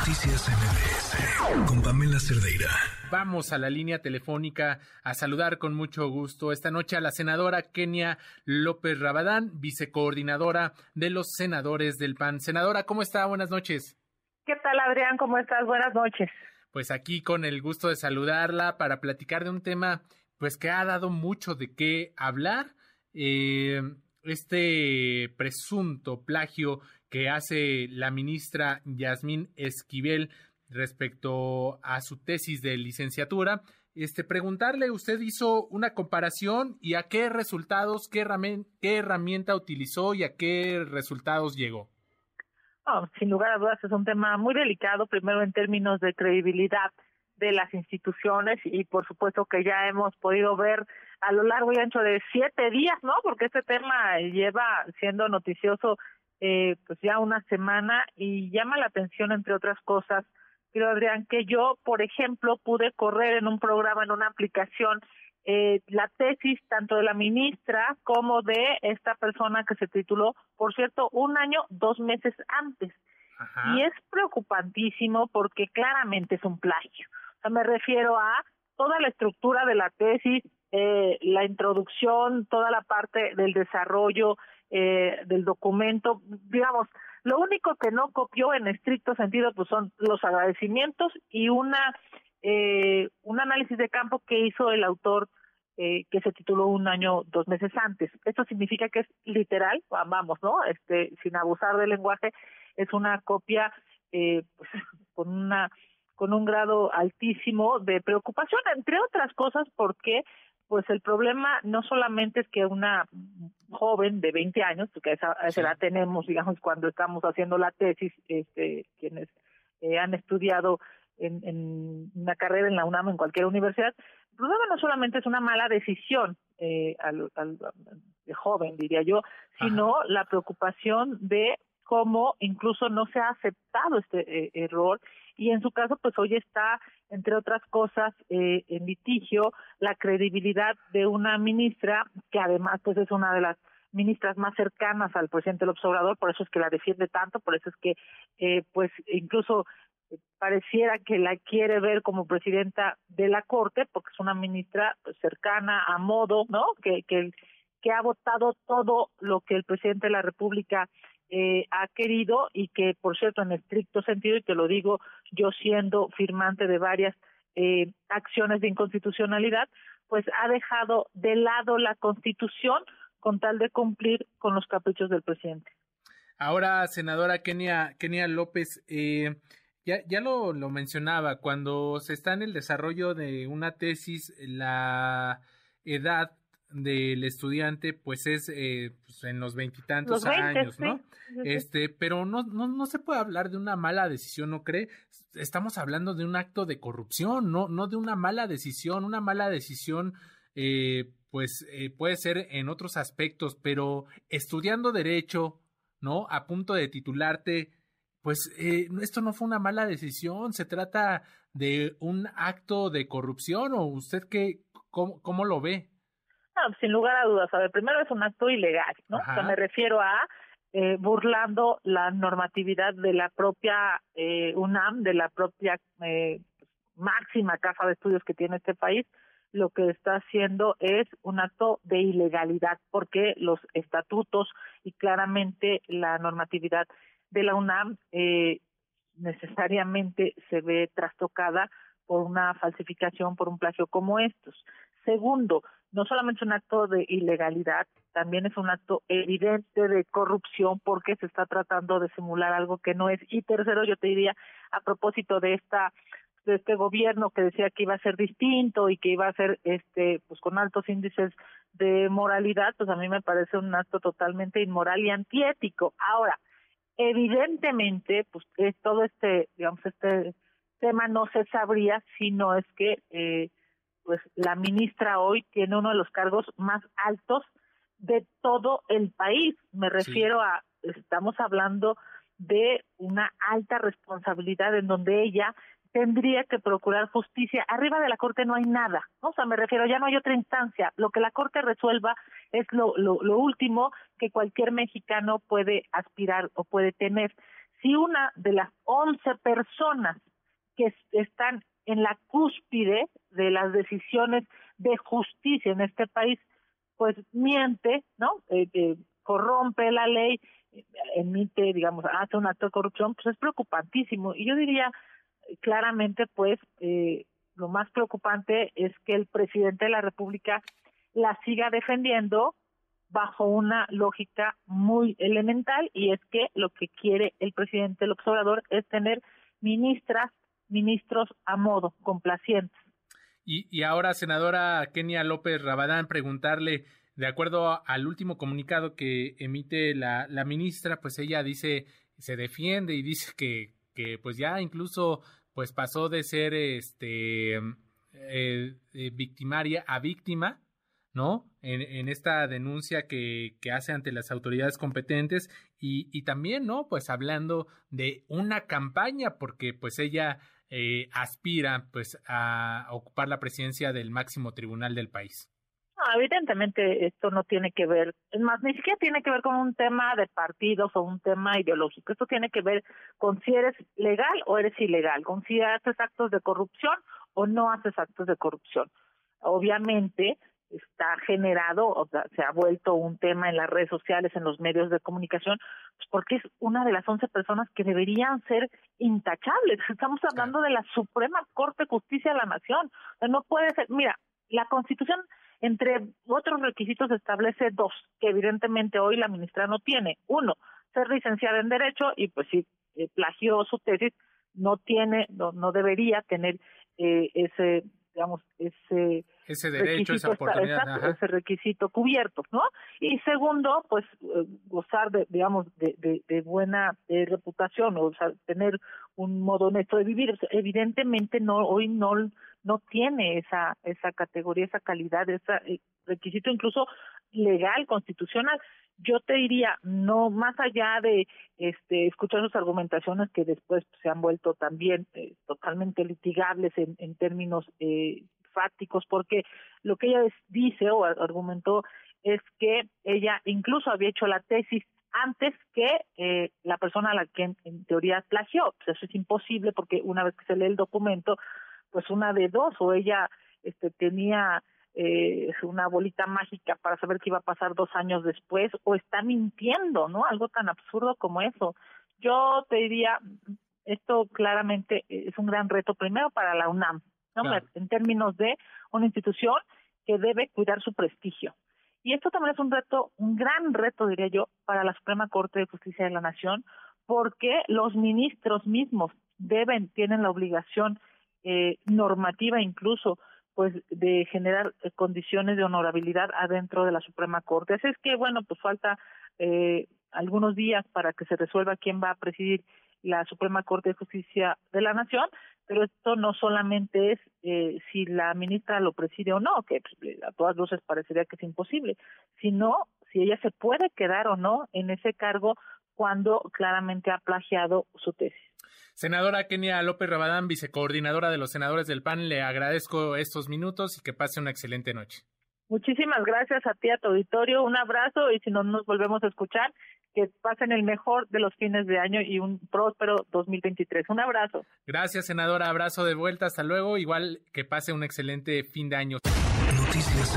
Noticias MBS con Pamela Cerdeira. Vamos a la línea telefónica a saludar con mucho gusto esta noche a la senadora Kenia López Rabadán, vicecoordinadora de los senadores del PAN. Senadora, ¿cómo está? Buenas noches. ¿Qué tal, Adrián? ¿Cómo estás? Buenas noches. Pues aquí con el gusto de saludarla para platicar de un tema pues que ha dado mucho de qué hablar. Eh, este presunto plagio que hace la ministra Yasmín Esquivel respecto a su tesis de licenciatura. Este, preguntarle, usted hizo una comparación y a qué resultados, qué, qué herramienta utilizó y a qué resultados llegó. sin lugar a dudas es un tema muy delicado, primero en términos de credibilidad de las instituciones y por supuesto que ya hemos podido ver a lo largo y ancho de siete días, ¿no? Porque este tema lleva siendo noticioso eh, pues ya una semana y llama la atención entre otras cosas, creo Adrián, que yo, por ejemplo, pude correr en un programa, en una aplicación, eh, la tesis tanto de la ministra como de esta persona que se tituló, por cierto, un año, dos meses antes. Y es preocupantísimo porque claramente es un plagio. O sea, me refiero a toda la estructura de la tesis, eh, la introducción, toda la parte del desarrollo eh, del documento, digamos, lo único que no copió en estricto sentido pues son los agradecimientos y una eh, un análisis de campo que hizo el autor eh, que se tituló un año dos meses antes. Esto significa que es literal, vamos, ¿no? Este, sin abusar del lenguaje, es una copia eh, pues, con una con un grado altísimo de preocupación, entre otras cosas, porque pues el problema no solamente es que una joven de 20 años, porque esa, esa edad tenemos, digamos, cuando estamos haciendo la tesis, este, quienes eh, han estudiado en, en, una carrera en la UNAM en cualquier universidad, el problema no solamente es una mala decisión eh, al, al, de joven, diría yo, sino la preocupación de cómo incluso no se ha aceptado este eh, error y en su caso pues hoy está entre otras cosas eh, en litigio la credibilidad de una ministra que además pues es una de las ministras más cercanas al presidente López Obrador, por eso es que la defiende tanto, por eso es que eh, pues incluso pareciera que la quiere ver como presidenta de la Corte, porque es una ministra pues, cercana a modo, ¿no? Que, que, que ha votado todo lo que el presidente de la República eh, ha querido y que, por cierto, en estricto sentido, y te lo digo yo siendo firmante de varias eh, acciones de inconstitucionalidad, pues ha dejado de lado la Constitución con tal de cumplir con los caprichos del presidente. Ahora, senadora Kenia, Kenia López, eh, ya, ya lo, lo mencionaba, cuando se está en el desarrollo de una tesis, la edad del estudiante pues es eh, pues en los veintitantos años, ¿no? Este, pero no, no, no se puede hablar de una mala decisión, ¿no cree? Estamos hablando de un acto de corrupción, no, no de una mala decisión, una mala decisión eh, pues eh, puede ser en otros aspectos, pero estudiando derecho, ¿no? A punto de titularte, pues eh, esto no fue una mala decisión, se trata de un acto de corrupción o usted qué, cómo, cómo lo ve? sin lugar a dudas. A ver, primero es un acto ilegal, ¿no? O sea, me refiero a eh, burlando la normatividad de la propia eh, UNAM, de la propia eh, máxima casa de estudios que tiene este país, lo que está haciendo es un acto de ilegalidad, porque los estatutos y claramente la normatividad de la UNAM eh, necesariamente se ve trastocada por una falsificación, por un plagio como estos. Segundo, no solamente es un acto de ilegalidad, también es un acto evidente de corrupción porque se está tratando de simular algo que no es. Y tercero, yo te diría, a propósito de esta de este gobierno que decía que iba a ser distinto y que iba a ser este pues con altos índices de moralidad, pues a mí me parece un acto totalmente inmoral y antiético. Ahora, evidentemente, pues es todo este, digamos, este tema no se sabría si no es que eh, pues la ministra hoy tiene uno de los cargos más altos de todo el país. Me refiero a, estamos hablando de una alta responsabilidad en donde ella tendría que procurar justicia. Arriba de la Corte no hay nada, O sea, me refiero, ya no hay otra instancia. Lo que la Corte resuelva es lo, lo, lo último que cualquier mexicano puede aspirar o puede tener. si una de las 11 personas que están en la cúspide de las decisiones de justicia en este país, pues miente, ¿no? Eh, eh, corrompe la ley, emite, digamos, hace un acto de corrupción, pues es preocupantísimo. Y yo diría claramente, pues, eh, lo más preocupante es que el presidente de la República la siga defendiendo bajo una lógica muy elemental y es que lo que quiere el presidente el observador es tener ministras, ministros a modo, complacientes. Y, y ahora, senadora Kenia López Rabadán, preguntarle, de acuerdo al último comunicado que emite la, ministra, pues ella dice, se defiende y dice que, que pues ya incluso pues pasó de ser este eh, eh, victimaria a víctima ¿no? En, esta denuncia que, que, hace ante las autoridades competentes y, también, ¿no? Pues hablando de una campaña, porque pues ella eh, aspira pues a ocupar la presidencia del máximo tribunal del país. evidentemente esto no tiene que ver, es más, ni siquiera tiene que ver con un tema de partidos o un tema ideológico, esto tiene que ver con si eres legal o eres ilegal, con si haces actos de corrupción o no haces actos de corrupción. Obviamente, está generado, o sea, se ha vuelto un tema en las redes sociales, en los medios de comunicación, pues porque es una de las once personas que deberían ser intachables. Estamos hablando de la Suprema Corte de Justicia de la Nación. no puede ser, mira, la Constitución, entre otros requisitos, establece dos, que evidentemente hoy la ministra no tiene. Uno, ser licenciada en Derecho y pues si eh, plagió su tesis, no tiene, no, no debería tener eh, ese digamos, ese ese derecho, esa oportunidad, ese requisito cubierto, ¿no? Y segundo, pues eh, gozar de, digamos, de, de, de buena eh, reputación, o sea, tener un modo honesto de vivir. evidentemente no hoy no no tiene esa esa categoría, esa calidad, ese eh, requisito incluso legal, constitucional. Yo te diría, no más allá de este escuchar sus argumentaciones que después se han vuelto también totalmente litigables en, en términos eh, fácticos, porque lo que ella dice o argumentó es que ella incluso había hecho la tesis antes que eh, la persona a la que en, teoría plagió. Pues eso es imposible porque una vez que se lee el documento, pues una de dos, o ella este, tenía eh, una bolita mágica para saber qué iba a pasar dos años después, o está mintiendo, ¿no? Algo tan absurdo como eso. Yo te diría, esto claramente es un gran reto, primero para la UNAM, en términos de una institución que debe cuidar su prestigio. Y esto también es un reto, un gran reto, diría yo, para la Suprema Corte de Justicia de la Nación, porque los ministros mismos deben, tienen la obligación eh, normativa incluso, pues de generar eh, condiciones de honorabilidad adentro de la Suprema Corte. Así es que, bueno, pues falta eh, algunos días para que se resuelva quién va a presidir la Suprema Corte de Justicia de la Nación, pero esto no solamente es eh, si la ministra lo preside o no, que pues, a todas luces parecería que es imposible, sino si ella se puede quedar o no en ese cargo cuando claramente ha plagiado su tesis. Senadora Kenia López Rabadán, vicecoordinadora de los senadores del PAN, le agradezco estos minutos y que pase una excelente noche. Muchísimas gracias a ti, a tu auditorio. Un abrazo y si no nos volvemos a escuchar, que pasen el mejor de los fines de año y un próspero 2023. Un abrazo. Gracias, senadora. Abrazo de vuelta. Hasta luego. Igual que pase un excelente fin de año. Noticias